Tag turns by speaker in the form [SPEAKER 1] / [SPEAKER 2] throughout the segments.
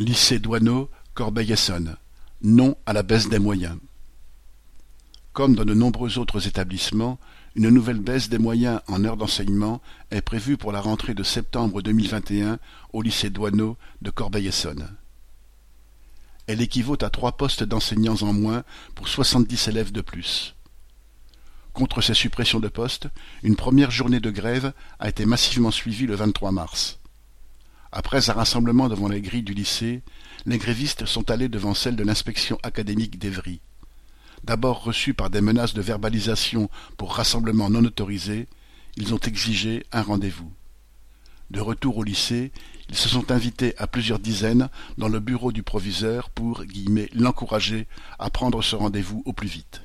[SPEAKER 1] Lycée Douaneau, Corbeil-Essonnes: Non à la baisse des moyens. Comme dans de nombreux autres établissements, une nouvelle baisse des moyens en heures d'enseignement est prévue pour la rentrée de septembre 2021 au lycée Douaneau de Corbeil-Essonnes. Elle équivaut à trois postes d'enseignants en moins pour soixante-dix élèves de plus. Contre ces suppressions de postes, une première journée de grève a été massivement suivie le 23 mars. Après un rassemblement devant les grilles du lycée, les grévistes sont allés devant celle de l'inspection académique d'Evry. D'abord reçus par des menaces de verbalisation pour rassemblement non autorisé, ils ont exigé un rendez-vous. De retour au lycée, ils se sont invités à plusieurs dizaines dans le bureau du proviseur pour l'encourager à prendre ce rendez-vous au plus vite.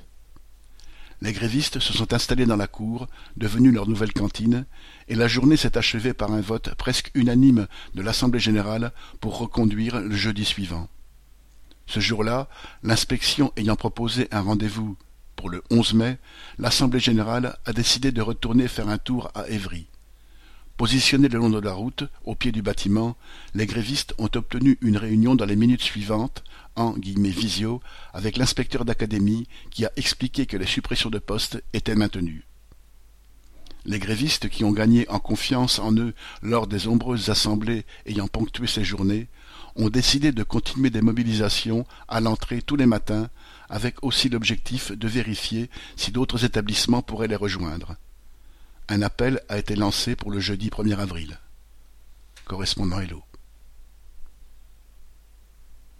[SPEAKER 1] Les grévistes se sont installés dans la cour, devenue leur nouvelle cantine, et la journée s'est achevée par un vote presque unanime de l'Assemblée générale pour reconduire le jeudi suivant. Ce jour-là, l'inspection ayant proposé un rendez-vous pour le 11 mai, l'Assemblée générale a décidé de retourner faire un tour à Évry. Positionnés le long de la route, au pied du bâtiment, les grévistes ont obtenu une réunion dans les minutes suivantes, en visio, avec l'inspecteur d'académie qui a expliqué que les suppressions de postes étaient maintenues. Les grévistes qui ont gagné en confiance en eux lors des nombreuses assemblées ayant ponctué ces journées ont décidé de continuer des mobilisations à l'entrée tous les matins, avec aussi l'objectif de vérifier si d'autres établissements pourraient les rejoindre. Un appel a été lancé pour le jeudi 1er avril. Correspondant Hello.